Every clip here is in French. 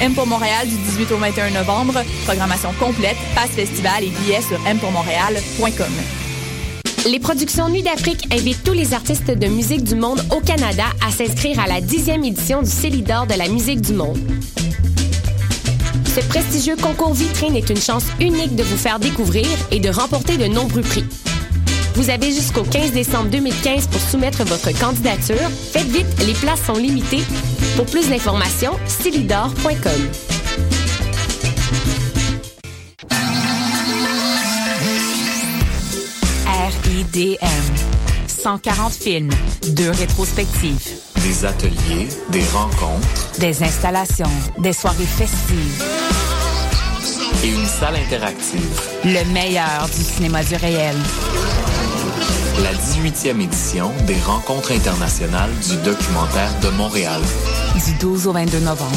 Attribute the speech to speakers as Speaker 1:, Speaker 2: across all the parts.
Speaker 1: M pour Montréal du 18 au 21 novembre. Programmation complète, passe festival et billets sur mpourmontréal.com.
Speaker 2: Les productions Nuit d'Afrique invitent tous les artistes de musique du monde au Canada à s'inscrire à la dixième édition du Célidor de la musique du monde. Ce prestigieux concours vitrine est une chance unique de vous faire découvrir et de remporter de nombreux prix. Vous avez jusqu'au 15 décembre 2015 pour soumettre votre candidature. Faites vite, les places sont limitées. Pour plus d'informations, stylidor.com.
Speaker 3: RIDM. 140 films, deux rétrospectives,
Speaker 4: Des ateliers, des rencontres
Speaker 3: des installations, des soirées festives,
Speaker 4: et une salle interactive.
Speaker 3: le meilleur du cinéma du réel.
Speaker 4: La 18e édition des rencontres internationales du documentaire de Montréal.
Speaker 3: Du 12 au 22 novembre.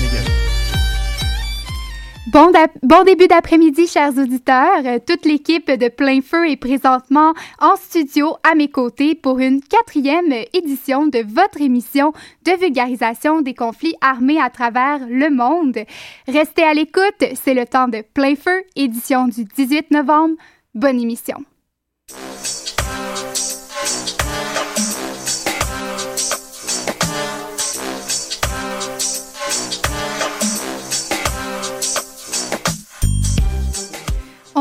Speaker 5: Bon, début d'après-midi, chers auditeurs. Euh, Toute l'équipe de Plein Feu est présentement en studio à mes côtés pour une quatrième édition de votre émission de vulgarisation des conflits armés à travers le monde. Restez à l'écoute, c'est le temps de Plein Feu, édition du 18 novembre. Bonne émission.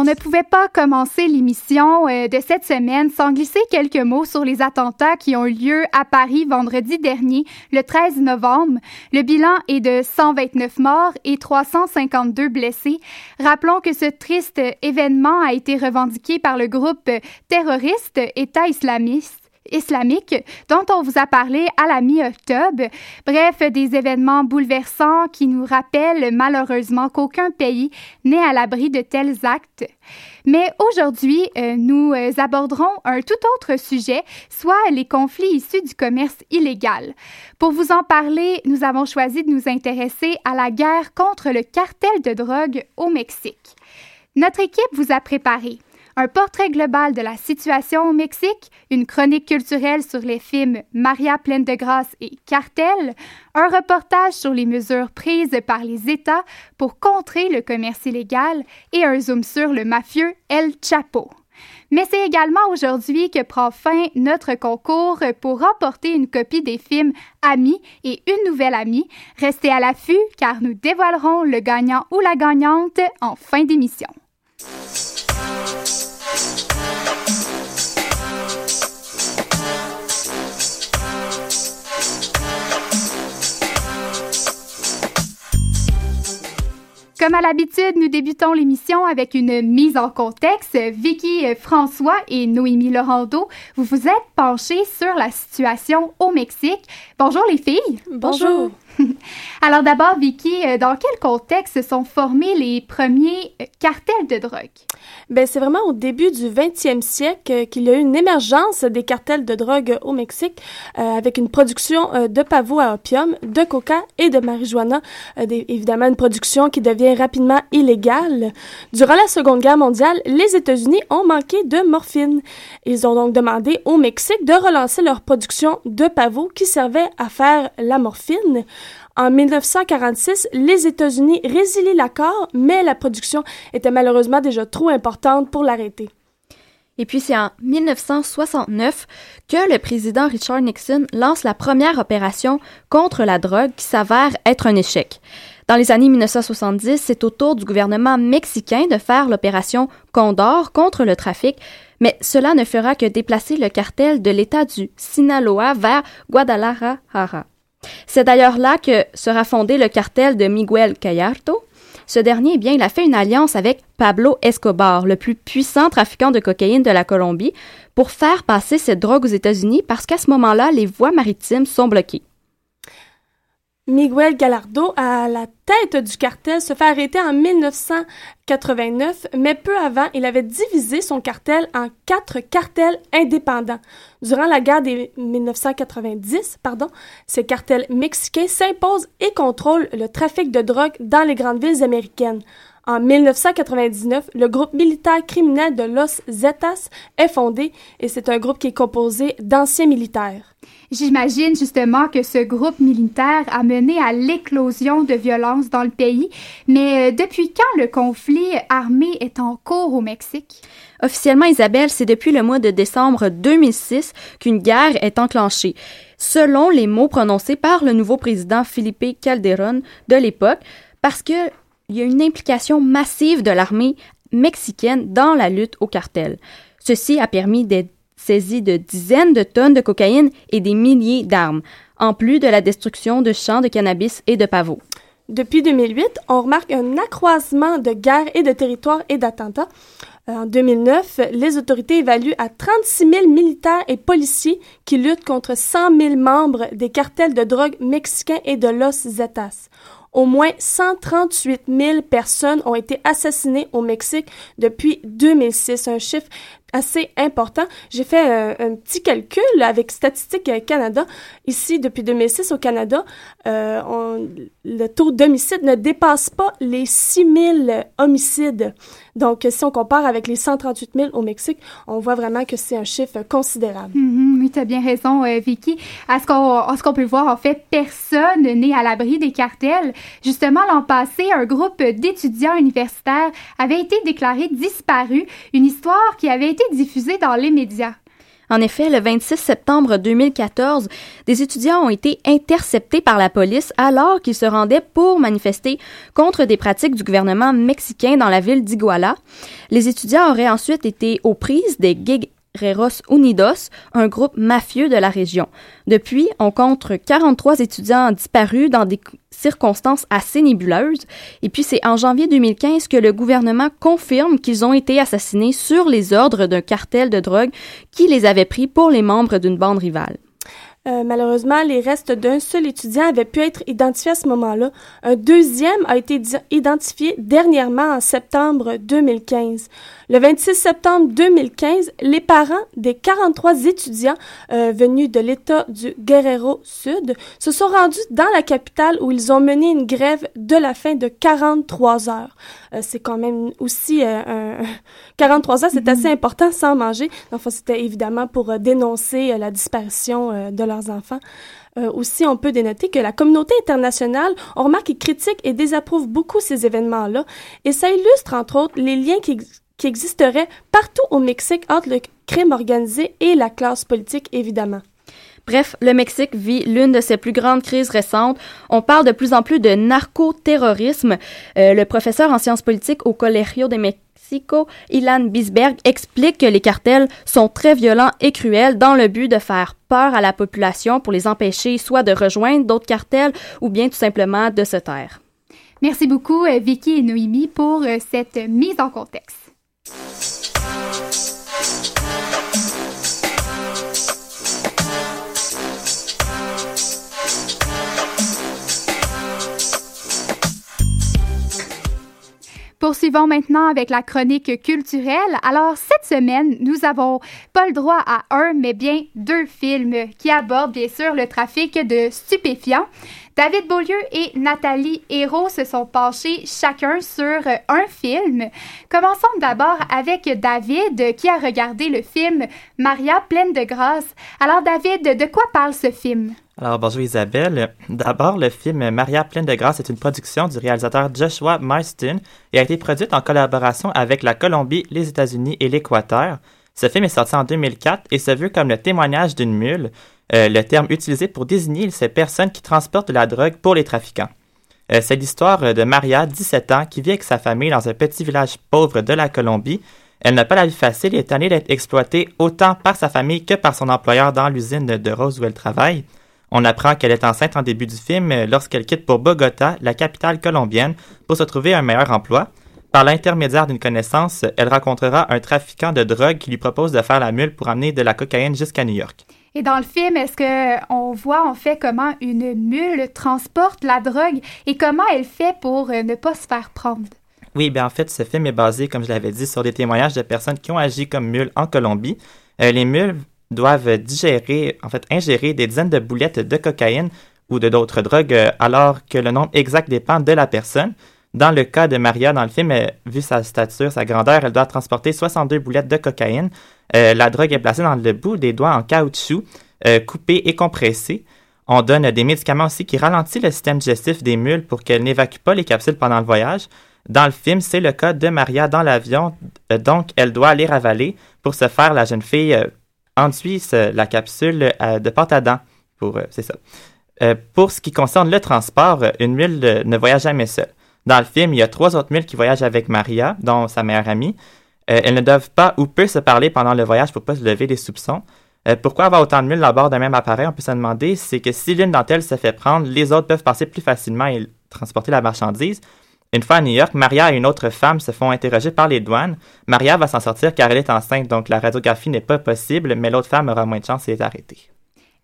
Speaker 5: On ne pouvait pas commencer l'émission euh, de cette semaine sans glisser quelques mots sur les attentats qui ont eu lieu à Paris vendredi dernier, le 13 novembre. Le bilan est de 129 morts et 352 blessés. Rappelons que ce triste événement a été revendiqué par le groupe terroriste État islamiste islamique dont on vous a parlé à la mi-octobre. Bref, des événements bouleversants qui nous rappellent malheureusement qu'aucun pays n'est à l'abri de tels actes. Mais aujourd'hui, euh, nous aborderons un tout autre sujet, soit les conflits issus du commerce illégal. Pour vous en parler, nous avons choisi de nous intéresser à la guerre contre le cartel de drogue au Mexique. Notre équipe vous a préparé un portrait global de la situation au Mexique, une chronique culturelle sur les films Maria pleine de grâce et Cartel, un reportage sur les mesures prises par les États pour contrer le commerce illégal et un zoom sur le mafieux El Chapo. Mais c'est également aujourd'hui que prend fin notre concours pour remporter une copie des films Amis et une nouvelle amie. Restez à l'affût car nous dévoilerons le gagnant ou la gagnante en fin d'émission. Comme à l'habitude, nous débutons l'émission avec une mise en contexte. Vicky euh, François et Noémie Laurando, vous vous êtes penchés sur la situation au Mexique. Bonjour les filles.
Speaker 6: Bonjour.
Speaker 5: Alors d'abord, Vicky, euh, dans quel contexte se sont formés les premiers euh, cartels de drogue?
Speaker 6: Ben, c'est vraiment au début du 20e siècle qu'il y a eu une émergence des cartels de drogue au Mexique avec une production de pavots à opium, de coca et de marijuana. évidemment, une production qui devient rapidement illégale. Durant la Seconde Guerre mondiale, les États-Unis ont manqué de morphine. Ils ont donc demandé au Mexique de relancer leur production de pavots qui servait à faire la morphine. En 1946, les États-Unis résilient l'accord, mais la production était malheureusement déjà trop importante pour l'arrêter.
Speaker 7: Et puis c'est en 1969 que le président Richard Nixon lance la première opération contre la drogue qui s'avère être un échec. Dans les années 1970, c'est au tour du gouvernement mexicain de faire l'opération Condor contre le trafic, mais cela ne fera que déplacer le cartel de l'État du Sinaloa vers Guadalajara. C'est d'ailleurs là que sera fondé le cartel de Miguel Gallardo. Ce dernier, eh bien, il a fait une alliance avec Pablo Escobar, le plus puissant trafiquant de cocaïne de la Colombie, pour faire passer cette drogue aux États-Unis parce qu'à ce moment-là, les voies maritimes sont bloquées.
Speaker 6: Miguel Gallardo, à la tête du cartel, se fait arrêter en 1989, mais peu avant, il avait divisé son cartel en quatre cartels indépendants. Durant la guerre des 1990, pardon, ces cartels mexicains s'imposent et contrôlent le trafic de drogue dans les grandes villes américaines. En 1999, le groupe militaire criminel de Los Zetas est fondé et c'est un groupe qui est composé d'anciens militaires.
Speaker 5: J'imagine justement que ce groupe militaire a mené à l'éclosion de violence dans le pays, mais euh, depuis quand le conflit armé est en cours au Mexique?
Speaker 7: Officiellement, Isabelle, c'est depuis le mois de décembre 2006 qu'une guerre est enclenchée. Selon les mots prononcés par le nouveau président Felipe Calderón de l'époque, parce que il y a une implication massive de l'armée mexicaine dans la lutte au cartel. Ceci a permis des saisies de dizaines de tonnes de cocaïne et des milliers d'armes, en plus de la destruction de champs de cannabis et de pavots.
Speaker 6: Depuis 2008, on remarque un accroissement de guerres et de territoires et d'attentats. Euh, en 2009, les autorités évaluent à 36 000 militaires et policiers qui luttent contre 100 000 membres des cartels de drogue mexicains et de Los Zetas. Au moins 138 000 personnes ont été assassinées au Mexique depuis 2006, un chiffre assez important. J'ai fait euh, un, petit calcul avec Statistique Canada. Ici, depuis 2006 au Canada, euh, le taux d'homicide ne dépasse pas les 6 000 homicides. Donc, si on compare avec les 138 000 au Mexique, on voit vraiment que c'est un chiffre considérable.
Speaker 5: Mm-hmm. oui, tu as bien raison, euh, Vicky. À ce qu'on peut voir, en fait, personne n'est à l'abri des cartels. Justement, l'an passé, un groupe d'étudiants universitaires avait été déclaré disparu, une histoire qui avait été diffusée dans les médias.
Speaker 7: En effet, le 26 septembre 2014, des étudiants ont été interceptés par la police alors qu'ils se rendaient pour manifester contre des pratiques du gouvernement mexicain dans la ville d'Iguala. Les étudiants auraient ensuite été aux prises des Guerreros Unidos, un groupe mafieux de la région. Depuis, on compte 43 étudiants disparus dans des circonstances assez nébuleuses. Et puis c'est en janvier 2015 que le gouvernement confirme qu'ils ont été assassinés sur les ordres d'un cartel de drogue qui les avait pris pour les membres d'une bande rivale.
Speaker 6: Euh, malheureusement, les restes d'un seul étudiant avaient pu être identifiés à ce moment-là. Un deuxième a été identifié dernièrement en septembre 2015. Le 26 septembre 2015, les parents des 43 étudiants euh, venus de l'État du Guerrero Sud se sont rendus dans la capitale où ils ont mené une grève de la faim de 43 heures. Euh, c'est quand même aussi 43 heures, c'est assez mhm. important sans manger. Enfin, c'était évidemment pour dénoncer la disparition de enfants. Euh, aussi, on peut dénoter que la communauté internationale, on remarque, critique et désapprouve beaucoup ces événements-là. Et ça illustre, entre autres, les liens qui existeraient partout au Mexique entre le crime organisé et la classe politique, évidemment.
Speaker 7: Bref, le Mexique vit l'une de ses plus grandes crises récentes. On parle de plus en plus de narcoterrorisme. Euh, le professeur en sciences politiques au Colegio de Mexico Ilan Bisberg explique que les cartels sont très violents et cruels dans le but de faire peur à la population pour les empêcher soit de rejoindre d'autres cartels ou bien tout simplement de se taire.
Speaker 5: Merci beaucoup, euh, Vicky et Noémie, pour euh, cette mise en contexte. Poursuivons maintenant avec la chronique culturelle. Alors, cette semaine, nous avons pas le droit à un, mais bien deux films qui abordent bien sûr le trafic de stupéfiants. David Beaulieu et Nathalie Hérault se sont penchés chacun sur un film. Commençons d'abord avec David qui a regardé le film Maria pleine de grâce. Alors David, de quoi parle ce film?
Speaker 8: Alors, bonjour Isabelle. D'abord, le film Maria pleine de grâce est une production du réalisateur Joshua Marston et a été produite en collaboration avec la Colombie, les États-Unis et l'Équateur. Ce film est sorti en 2004 et se veut comme le témoignage d'une mule, euh, le terme utilisé pour désigner ces personnes qui transportent de la drogue pour les trafiquants. Euh, c'est l'histoire de Maria, 17 ans, qui vit avec sa famille dans un petit village pauvre de la Colombie. Elle n'a pas la vie facile et est tannée d'être exploitée autant par sa famille que par son employeur dans l'usine de Rose où elle travaille. On apprend qu'elle est enceinte en début du film euh, lorsqu'elle quitte pour Bogota, la capitale colombienne, pour se trouver un meilleur emploi. Par l'intermédiaire d'une connaissance, elle rencontrera un trafiquant de drogue qui lui propose de faire la mule pour amener de la cocaïne jusqu'à New York.
Speaker 5: Et dans le film, est-ce que on voit en fait comment une mule transporte la drogue et comment elle fait pour euh, ne pas se faire prendre?
Speaker 8: Oui, bien en fait, ce film est basé, comme je l'avais dit, sur des témoignages de personnes qui ont agi comme mules en Colombie. Euh, les mules doivent digérer, en fait, ingérer des dizaines de boulettes de cocaïne ou de d'autres drogues, euh, alors que le nombre exact dépend de la personne. Dans le cas de Maria, dans le film, vu sa stature, sa grandeur, elle doit transporter 62 boulettes de cocaïne. Euh, la drogue est placée dans le bout des doigts en caoutchouc, coupé et compressé. On donne des médicaments aussi qui ralentissent le système digestif des mules pour qu'elles n'évacuent pas les capsules pendant le voyage. Dans le film, c'est le cas de Maria dans l'avion, donc elle doit les ravaler. Pour ce faire, la jeune fille enduit la capsule euh, de pâte à dents. Pour, euh, c'est ça. Euh, pour ce qui concerne le transport, une mule ne voyage jamais seule. Dans le film, il y a trois autres mules qui voyagent avec Maria, dont sa meilleure amie. Elles ne doivent pas ou peu se parler pendant le voyage pour pas se lever des soupçons. pourquoi avoir autant de mules à bord d'un même appareil, on peut se demander, c'est que si l'une d'entre elles se fait prendre, les autres peuvent passer plus facilement et transporter la marchandise. Une fois à New York, Maria et une autre femme se font interroger par les douanes. Maria va s'en sortir car elle est enceinte, donc la radiographie n'est pas possible, mais l'autre femme aura moins de chance et est arrêtée.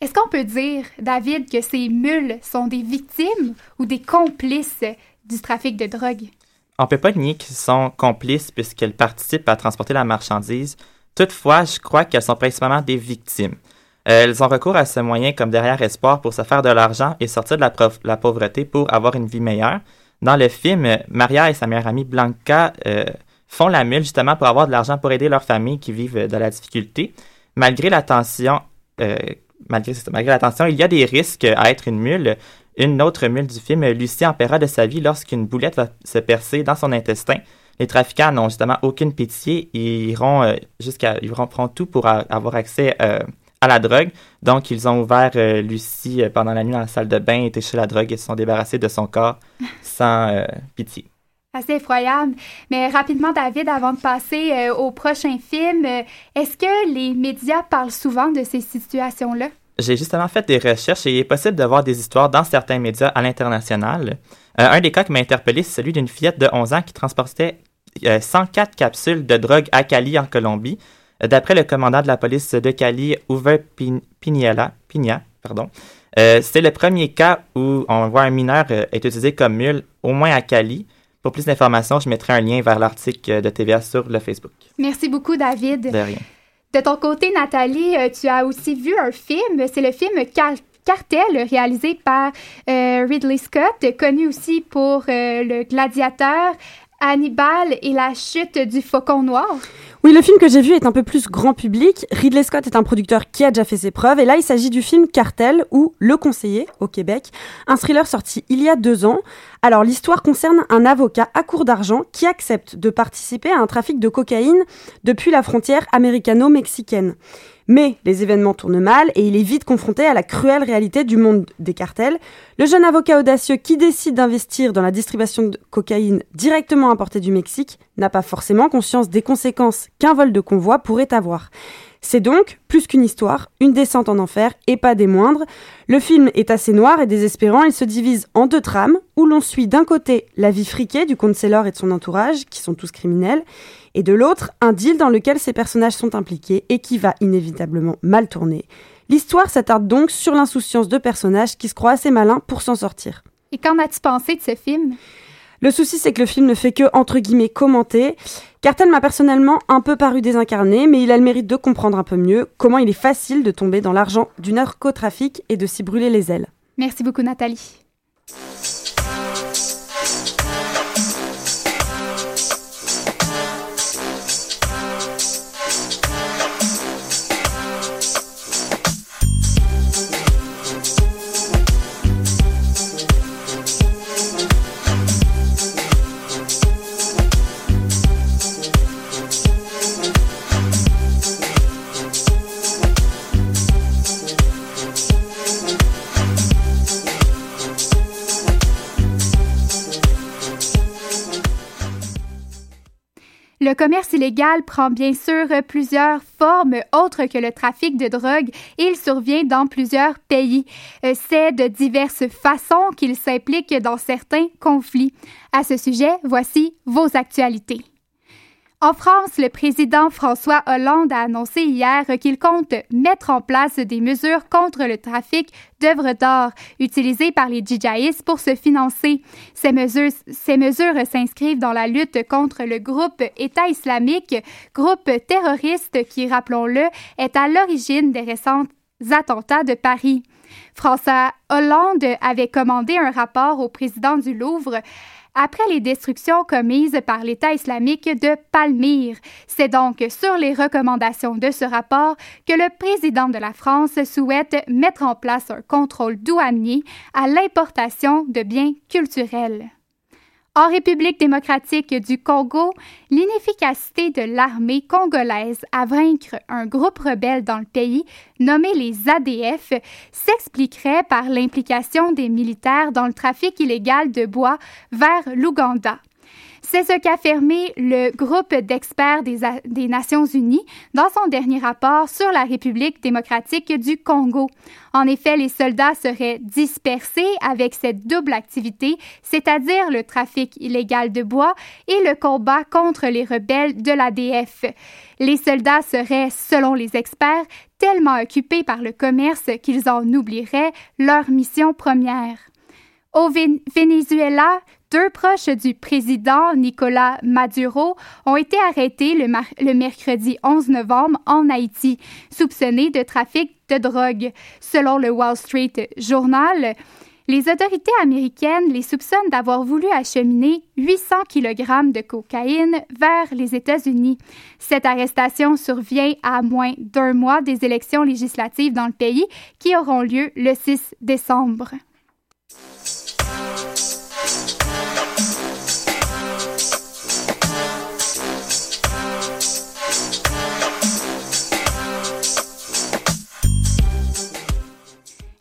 Speaker 5: Est-ce qu'on peut dire, David, que ces mules sont des victimes ou des complices du trafic de drogue?
Speaker 8: On peut pas nier qu'ils sont complices puisqu'elles participent à transporter la marchandise. Toutefois, je crois qu'elles sont principalement des victimes. Euh, elles ont recours à ce moyen comme derrière espoir pour se faire de l'argent et sortir de la, la pauvreté pour avoir une vie meilleure. Dans le film, Maria et sa meilleure amie Blanca euh, font la mule justement pour avoir de l'argent pour aider leur famille qui vivent de la difficulté. Malgré l'attention, euh, malgré, malgré il y a des risques à être une mule. Une autre mule du film, Lucie, en paiera de sa vie lorsqu'une boulette va se percer dans son intestin. Les trafiquants n'ont justement aucune pitié. Ils iront euh, jusqu'à, ils feront tout pour avoir accès à la drogue. Donc, ils ont ouvert euh, Lucie euh, pendant la nuit dans la salle de bain, étaient chez la drogue et se sont débarrassés de son corps sans euh, pitié.
Speaker 5: Assez effroyable. Mais rapidement, David, avant de passer au prochain film, est-ce que les médias parlent souvent de ces situations-là?
Speaker 8: J'ai justement fait des recherches et il est possible de voir des histoires dans certains médias à l'international. un des cas qui m'a interpellé, c'est celui d'une fillette de 11 ans qui transportait 104 capsules de drogue à Cali en Colombie. D'après le commandant de la police de Cali, Uwe Pigna, pardon, euh, c'est le premier cas où on voit un mineur euh, être utilisé comme mule, au moins à Cali. Pour plus d'informations, je mettrai un lien vers l'article de TVA sur le Facebook.
Speaker 5: Merci beaucoup, David.
Speaker 8: De rien.
Speaker 5: De ton côté, Nathalie, euh, tu as aussi vu un film. C'est le film Cartel, réalisé par Ridley Scott, connu aussi pour Le Gladiateur, Hannibal et la chute du faucon noir.
Speaker 9: Oui, le film que j'ai vu est un peu plus grand public. Ridley Scott est un producteur qui a déjà fait ses preuves. Et là, il s'agit du film Cartel ou Le Conseiller au Québec, un thriller sorti il y a deux ans. Alors, l'histoire concerne un avocat à court d'argent qui accepte de participer à un trafic de cocaïne depuis la frontière américano-mexicaine. Mais les événements tournent mal et il est vite confronté à la cruelle réalité du monde des cartels. Le jeune avocat audacieux qui décide d'investir dans la distribution de cocaïne directement importée du Mexique n'a pas forcément conscience des conséquences qu'un vol de convoi pourrait avoir. C'est donc, plus qu'une histoire, une descente en enfer, et pas des moindres. Le film est assez noir et désespérant, il se divise en deux trames, où l'on suit d'un côté la vie friquée du comte Saylor et de son entourage, qui sont tous criminels, et de l'autre, un deal dans lequel ces personnages sont impliqués et qui va inévitablement mal tourner. L'histoire s'attarde donc sur l'insouciance de personnages qui se croient assez malins pour s'en sortir.
Speaker 5: Et qu'en as-tu pensé de ce film?
Speaker 9: Le souci, c'est que le film ne fait que, entre guillemets, commenter. Cartel m'a personnellement un peu paru désincarné, mais il a le mérite de comprendre un peu mieux comment il est facile de tomber dans l'argent du narcotrafic et de s'y brûler les ailes.
Speaker 5: Merci beaucoup, Nathalie. Le commerce illégal prend bien sûr plusieurs formes autres que le trafic de drogue et il survient dans plusieurs pays. Euh, c'est de diverses façons qu'il s'implique dans certains conflits. À ce sujet, voici vos actualités. En France, le président François Hollande a annoncé hier qu'il compte mettre en place des mesures contre le trafic d'œuvres d'art utilisées par les djihadistes pour se financer. Ces mesures, s'inscrivent dans la lutte contre le groupe État islamique, groupe terroriste qui, rappelons-le, est à l'origine des récents attentats de Paris. François Hollande avait commandé un rapport au président du Louvre après les destructions commises par l'État islamique de Palmyre. C'est donc sur les recommandations de ce rapport que le président de la France souhaite mettre en place un contrôle douanier à l'importation de biens culturels. En République démocratique du Congo, l'inefficacité de l'armée congolaise à vaincre un groupe rebelle dans le pays, nommé les ADF, s'expliquerait par l'implication des militaires dans le trafic illégal de bois vers l'Ouganda. C'est ce qu'a affirmé le groupe d'experts des, des, Nations Unies dans son dernier rapport sur la République démocratique du Congo. En effet, les soldats seraient dispersés avec cette double activité, c'est-à-dire le trafic illégal de bois et le combat contre les rebelles de l'ADF. Les soldats seraient, selon les experts, tellement occupés par le commerce qu'ils en oublieraient leur mission première. Au Venezuela, deux proches du président Nicolas Maduro ont été arrêtés le, mercredi 11 novembre en Haïti, soupçonnés de trafic de drogue. Selon le Wall Street Journal, les autorités américaines les soupçonnent d'avoir voulu acheminer 800 kg de cocaïne vers les États-Unis. Cette arrestation survient à moins d'un mois des élections législatives dans le pays qui auront lieu le 6 décembre.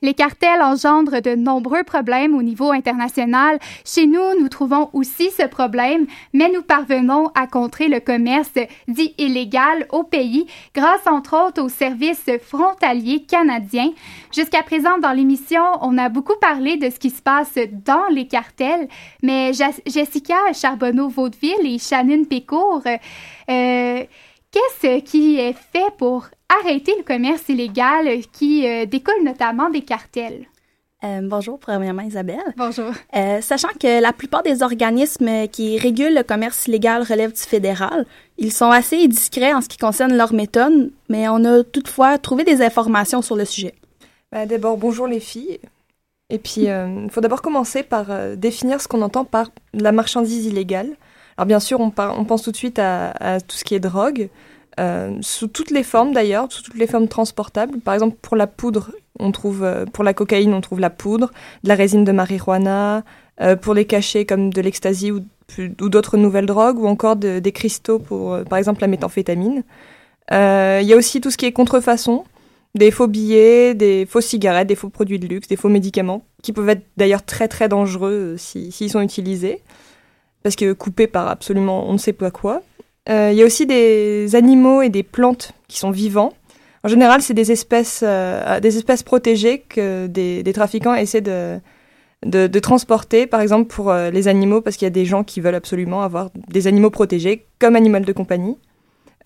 Speaker 5: Les cartels engendrent de nombreux problèmes au niveau international. Chez nous, nous trouvons aussi ce problème, mais nous parvenons à contrer le commerce dit illégal au pays grâce entre autres aux services frontaliers canadiens. Jusqu'à présent, dans l'émission, on a beaucoup parlé de ce qui se passe dans les cartels, mais Jessica Charbonneau-Vaudeville et Shannon Pécourt, euh, qu'est-ce qui est fait pour arrêter le commerce illégal qui euh, découle notamment des cartels?
Speaker 10: Euh, bonjour, premièrement Isabelle.
Speaker 5: Bonjour.
Speaker 10: Euh, sachant que la plupart des organismes qui régulent le commerce illégal relèvent du fédéral, ils sont assez discrets en ce qui concerne leur méthode, mais on a toutefois trouvé des informations sur le sujet.
Speaker 11: Bah, d'abord, bonjour les filles. Et puis, il faut d'abord commencer par définir ce qu'on entend par la marchandise illégale. Alors bien sûr, on, on pense tout de suite à, à, tout ce qui est drogue, euh, sous toutes les formes d'ailleurs, sous toutes les formes transportables. Par exemple, pour la poudre, on trouve, euh, pour la cocaïne, on trouve la poudre, de la résine de marijuana, euh, pour les cachets comme de l'ecstasy ou, d'autres nouvelles drogues, ou encore de, des cristaux pour, par exemple, la méthamphétamine. Il y a aussi tout ce qui est contrefaçon, des faux billets, des fausses cigarettes, des faux produits de luxe, des faux médicaments, qui peuvent être d'ailleurs très très dangereux s'ils si, sont utilisés, parce que coupés par absolument on ne sait pas quoi. Il euh, y a aussi des animaux et des plantes qui sont vivants. En général, c'est des espèces, euh, des espèces protégées que des, trafiquants essaient de, transporter, par exemple pour euh, les animaux, parce qu'il y a des gens qui veulent absolument avoir des animaux protégés comme animal de compagnie.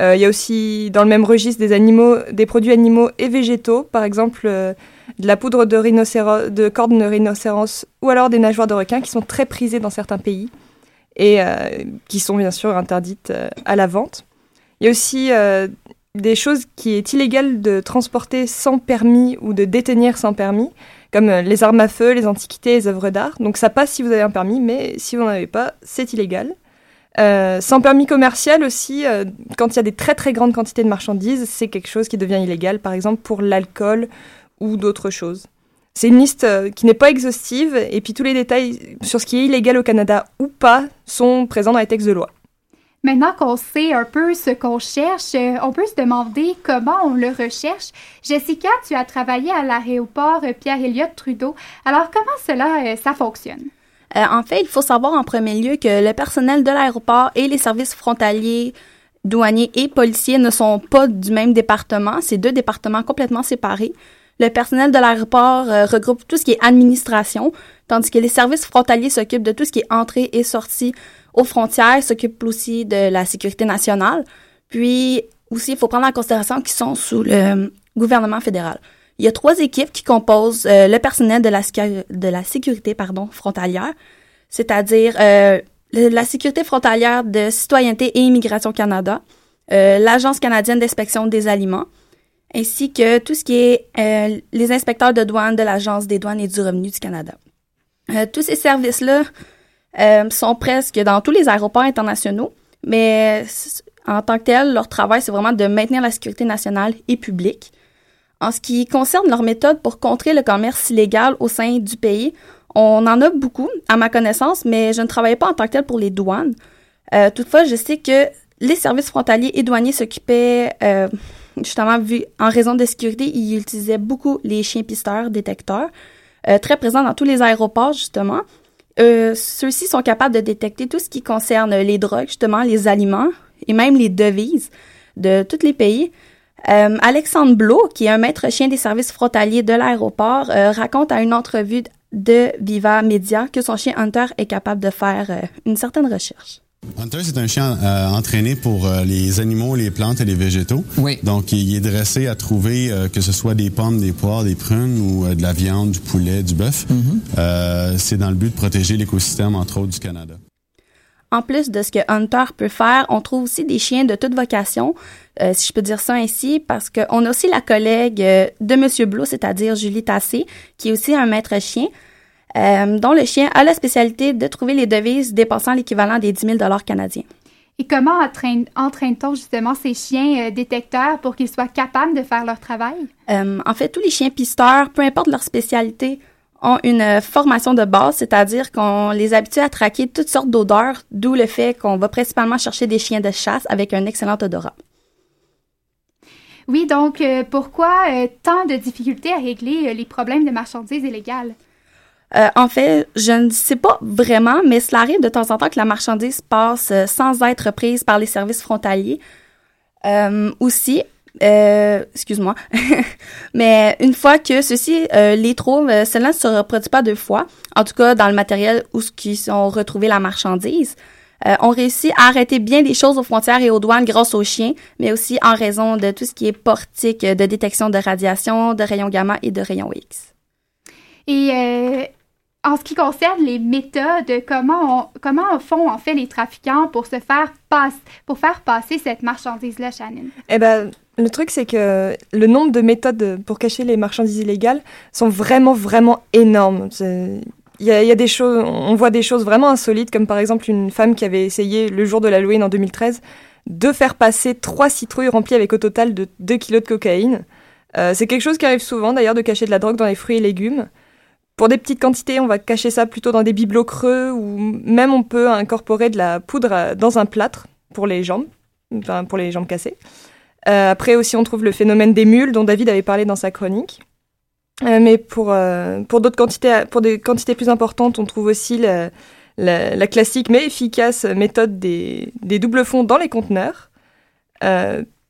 Speaker 11: Il y a aussi dans le même registre des animaux, des produits animaux et végétaux, par exemple de la poudre de, de de rhinocéros ou alors des nageoires de requin qui sont très prisées dans certains pays et euh, qui sont bien sûr interdites euh, à la vente. Il y a aussi euh, des choses qui est illégal de transporter sans permis ou de détenir sans permis, comme les armes à feu, les antiquités, les œuvres d'art. Donc ça passe si vous avez un permis, mais si vous n'en avez pas, c'est illégal. Sans permis commercial aussi, quand il y a des très très grandes quantités de marchandises, c'est quelque chose qui devient illégal, par exemple pour l'alcool ou d'autres choses. C'est une liste euh, qui n'est pas exhaustive, et puis tous les détails sur ce qui est illégal au Canada ou pas sont présents dans les textes de loi.
Speaker 5: Maintenant qu'on sait un peu ce qu'on cherche, euh, on peut se demander comment on le recherche. Jessica, tu as travaillé à l'aéroport euh, Pierre-Éliott Trudeau. Alors comment cela ça fonctionne?
Speaker 10: Euh, en fait, il faut savoir en premier lieu que le personnel de l'aéroport et les services frontaliers, douaniers et policiers ne sont pas du même département. C'est deux départements complètement séparés. Le personnel de l'aéroport euh, regroupe tout ce qui est administration, tandis que les services frontaliers s'occupent de tout ce qui est entrée et sortie aux frontières, s'occupent aussi de la sécurité nationale. Puis aussi, il faut prendre en considération qu'ils sont sous le gouvernement fédéral. Il y a trois équipes qui composent euh, le personnel de la, sécurité pardon, frontalière, c'est-à-dire euh, la sécurité frontalière de Citoyenneté et Immigration Canada, euh, l'Agence canadienne d'inspection des aliments, ainsi que tout ce qui est euh, les inspecteurs de douane de l'Agence des douanes et du revenu du Canada. Euh, tous ces services-là euh, sont presque dans tous les aéroports internationaux, mais c- en tant que tel, leur travail, c'est vraiment de maintenir la sécurité nationale et publique. En ce qui concerne leur méthode pour contrer le commerce illégal au sein du pays, on en a beaucoup, à ma connaissance, mais je ne travaillais pas en tant que tel pour les douanes. Euh, toutefois, je sais que les services frontaliers et douaniers s'occupaient, euh, justement, vu en raison de sécurité, ils utilisaient beaucoup les chiens pisteurs détecteurs, euh, très présents dans tous les aéroports, justement. Euh, Ceux-ci sont capables de détecter tout ce qui concerne les drogues, justement, les aliments et même les devises de tous les pays. Euh, Alexandre Blot, qui est un maître chien des services frontaliers de l'aéroport, raconte à une entrevue de Viva Media que son chien Hunter est capable de faire une certaine recherche.
Speaker 12: Hunter, c'est un chien euh, entraîné pour euh, les animaux, les plantes et les végétaux.
Speaker 13: Oui.
Speaker 12: Donc, il est dressé à trouver euh, que ce soit des pommes, des poires, des prunes ou euh, de la viande, du poulet, du bœuf. Euh, c'est dans le but de protéger l'écosystème, entre autres, du Canada.
Speaker 10: En plus de ce que Hunter peut faire, on trouve aussi des chiens de toute vocation, euh, si je peux dire ça ainsi, parce qu'on a aussi la collègue de Monsieur Blot, c'est-à-dire Julie Tassé, qui est aussi un maître chien, dont le chien a la spécialité de trouver les devises dépassant l'équivalent des 10 000 canadiens.
Speaker 5: Et comment entraîne- entraîne-t-on justement ces chiens euh, détecteurs pour qu'ils soient capables de faire leur travail?
Speaker 10: Euh, en fait, tous les chiens pisteurs, peu importe leur spécialité, ont une euh, formation de base, c'est-à-dire qu'on les habitue à traquer toutes sortes d'odeurs, d'où le fait qu'on va principalement chercher des chiens de chasse avec un excellent odorat.
Speaker 5: Oui, donc euh, pourquoi euh, tant de difficultés à régler euh, les problèmes de marchandises illégales?
Speaker 10: Euh, en fait, je ne sais pas vraiment, mais cela arrive de temps en temps que la marchandise passe euh, sans être prise par les services frontaliers. Euh, aussi, euh, excuse-moi, mais une fois que ceux-ci euh, les trouvent, euh, cela ne se reproduit pas deux fois, en tout cas dans le matériel où ce qui sont retrouvés la marchandise. On réussit à arrêter bien des choses aux frontières et aux douanes grâce aux chiens, mais aussi en raison de tout ce qui est portique de détection de radiation, de rayons gamma et de rayons X.
Speaker 5: Et en ce qui concerne les méthodes, comment, comment font en fait les trafiquants pour se faire passe, pour faire passer cette marchandise-là, Shannon?
Speaker 11: Eh ben, le truc, c'est que le nombre de méthodes pour cacher les marchandises illégales sont vraiment, vraiment énormes. Il y des choses, on voit des choses vraiment insolites, comme par exemple une femme qui avait essayé le jour de l'Halloween en 2013 de faire passer trois citrouilles remplies avec au total de 2 kilos de cocaïne. Euh, c'est quelque chose qui arrive souvent d'ailleurs de cacher de la drogue dans les fruits et légumes. Pour des petites quantités, on va cacher ça plutôt dans des bibelots creux ou même on peut incorporer de la poudre euh, dans un plâtre pour les jambes, enfin pour les jambes cassées. Euh, après aussi, on trouve le phénomène des mules dont David avait parlé dans sa chronique. Euh, mais pour, pour d'autres quantités, pour des quantités plus importantes, on trouve aussi la, la, la classique mais efficace méthode des, des doubles fonds dans les conteneurs.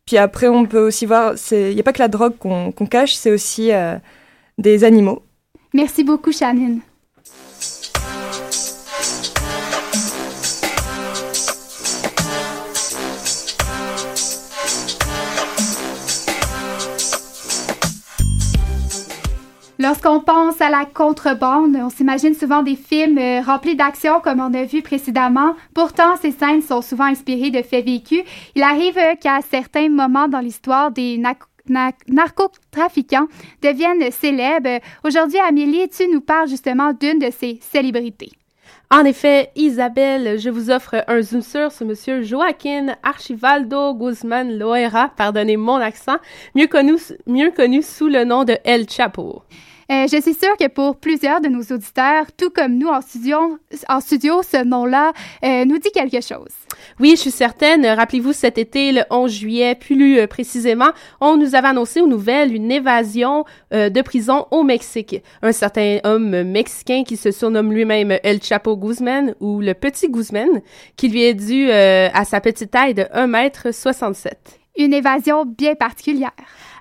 Speaker 11: Puis après, on peut aussi voir, il n'y a pas que la drogue qu'on cache, c'est aussi des animaux.
Speaker 5: Merci beaucoup, Shannon. Lorsqu'on pense à la contrebande, on s'imagine souvent des films euh, remplis d'action comme on a vu précédemment. Pourtant, ces scènes sont souvent inspirées de faits vécus. Il arrive euh, qu'à certains moments dans l'histoire, des narcotrafiquants deviennent célèbres. Aujourd'hui, Amélie, tu nous parles justement d'une de ces célébrités.
Speaker 13: En effet, Isabelle, je vous offre un zoom sur ce monsieur Joaquin Archivaldo Guzman Loera, pardonnez mon accent, mieux connu, mieux connu sous le nom de El Chapo.
Speaker 5: Euh, je suis sûre que pour plusieurs de nos auditeurs, tout comme nous en studio, en studio ce nom-là euh, nous dit quelque chose.
Speaker 13: Oui, je suis certaine. Rappelez-vous, cet été, le 11 juillet, plus euh, précisément, on nous avait annoncé aux nouvelles une évasion de prison au Mexique. Un certain homme mexicain qui se surnomme lui-même El Chapo Guzman ou le Petit Guzman, qui lui est dû à sa petite taille de 1m67.
Speaker 5: Une évasion bien particulière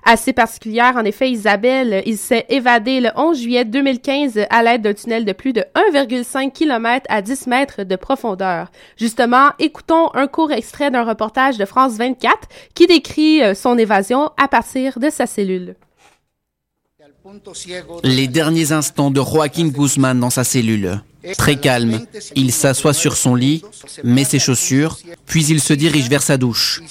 Speaker 13: assez particulière. En effet, Isabelle, il s'est évadé le 11 juillet 2015 à l'aide d'un tunnel de plus de 1,5 km à 10 mètres de profondeur. Justement, écoutons un court extrait d'un reportage de France 24 qui décrit euh, son évasion à partir de sa cellule.
Speaker 14: Les derniers instants de Joaquin Guzman dans sa cellule. Très calme, il s'assoit sur son lit, met ses chaussures, puis il se dirige vers sa douche.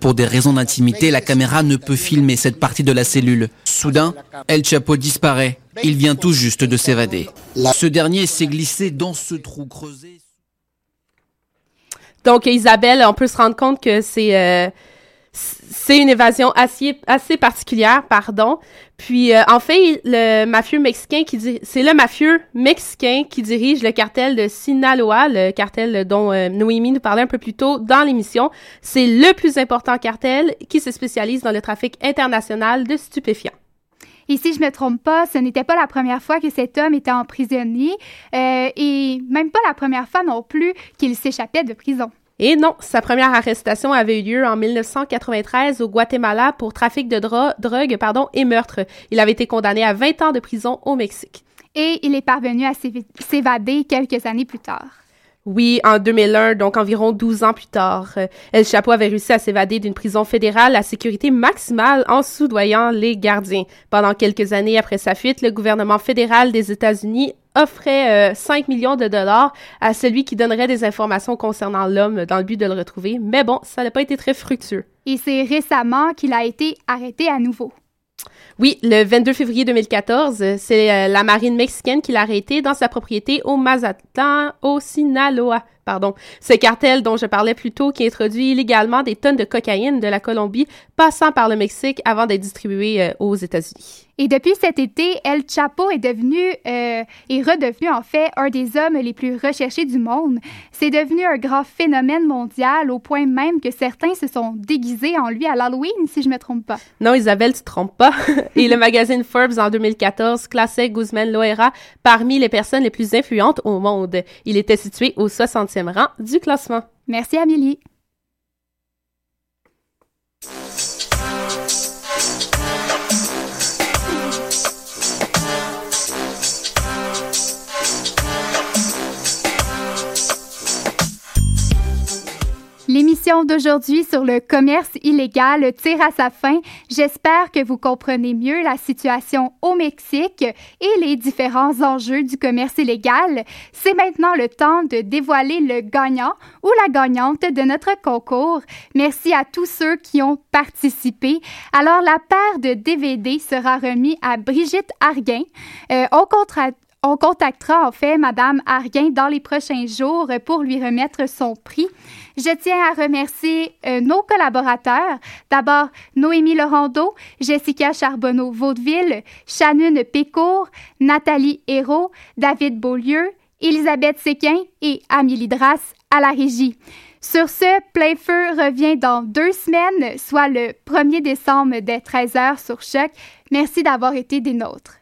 Speaker 14: Pour des raisons d'intimité, la caméra ne peut filmer cette partie de la cellule. Soudain, El Chapo disparaît. Il vient tout juste de s'évader. Ce dernier s'est glissé dans ce trou creusé.
Speaker 13: Donc Isabelle, on peut se rendre compte que c'est euh, c'est une évasion assez, assez particulière, pardon. Puis, euh, en fait, le mafieux mexicain qui dit, c'est le mafieux mexicain qui dirige le cartel de Sinaloa, le cartel dont euh, Noémie nous parlait un peu plus tôt dans l'émission. C'est le plus important cartel qui se spécialise dans le trafic international de stupéfiants.
Speaker 5: Et si je me trompe pas, ce n'était pas la première fois que cet homme était emprisonné euh, et même pas la première fois non plus qu'il s'échappait de prison.
Speaker 13: Et non, sa première arrestation avait eu lieu en 1993 au Guatemala pour trafic de drogue pardon, et meurtre. Il avait été condamné à 20 ans de prison au Mexique.
Speaker 5: Et il est parvenu à s'évader quelques années plus tard.
Speaker 13: Oui, en 2001, donc environ 12 ans plus tard, euh, El Chapo avait réussi à s'évader d'une prison fédérale à sécurité maximale en soudoyant les gardiens. Pendant quelques années après sa fuite, le gouvernement fédéral des États-Unis offrait 5 euh, millions de dollars à celui qui donnerait des informations concernant l'homme dans le but de le retrouver. Mais bon, ça n'a pas été très fructueux.
Speaker 5: Et c'est récemment qu'il a été arrêté à nouveau.
Speaker 13: Oui, le 22 février 2014, c'est euh, la marine mexicaine qui l'a arrêté dans sa propriété au Mazatlan, au Sinaloa. Pardon. Ce cartel dont je parlais plus tôt qui introduit illégalement des tonnes de cocaïne de la Colombie passant par le Mexique avant d'être distribué euh, aux États-Unis.
Speaker 5: Et depuis cet été, El Chapo est devenu euh, est redevenu en fait un des hommes les plus recherchés du monde. C'est devenu un grand phénomène mondial au point même que certains se sont déguisés en lui à l'Halloween, si je me trompe pas.
Speaker 13: Non, Isabelle, tu te trompes pas. Et le magazine Forbes en 2014 classait Guzman Loera parmi les personnes les plus influentes au monde. Il était situé au 60e rang du classement.
Speaker 5: Merci Amélie. L'émission d'aujourd'hui sur le commerce illégal tire à sa fin. J'espère que vous comprenez mieux la situation au Mexique et les différents enjeux du commerce illégal. C'est maintenant le temps de dévoiler le gagnant ou la gagnante de notre concours. Merci à tous ceux qui ont participé. Alors, la paire de DVD sera remis à Brigitte Arguin. Euh, on contactera en fait Madame Arguin dans les prochains jours pour lui remettre son prix. Je tiens à remercier euh, nos collaborateurs. D'abord, Noémie Laurando, Jessica Charbonneau-Vaudeville, Shannon Pécourt, Nathalie Hérault, David Beaulieu, Elisabeth Séquin et Amélie Drasse à la régie. Sur ce, Plein Feu revient dans deux semaines, soit le 1er décembre dès 13h sur Choc. Merci d'avoir été des nôtres.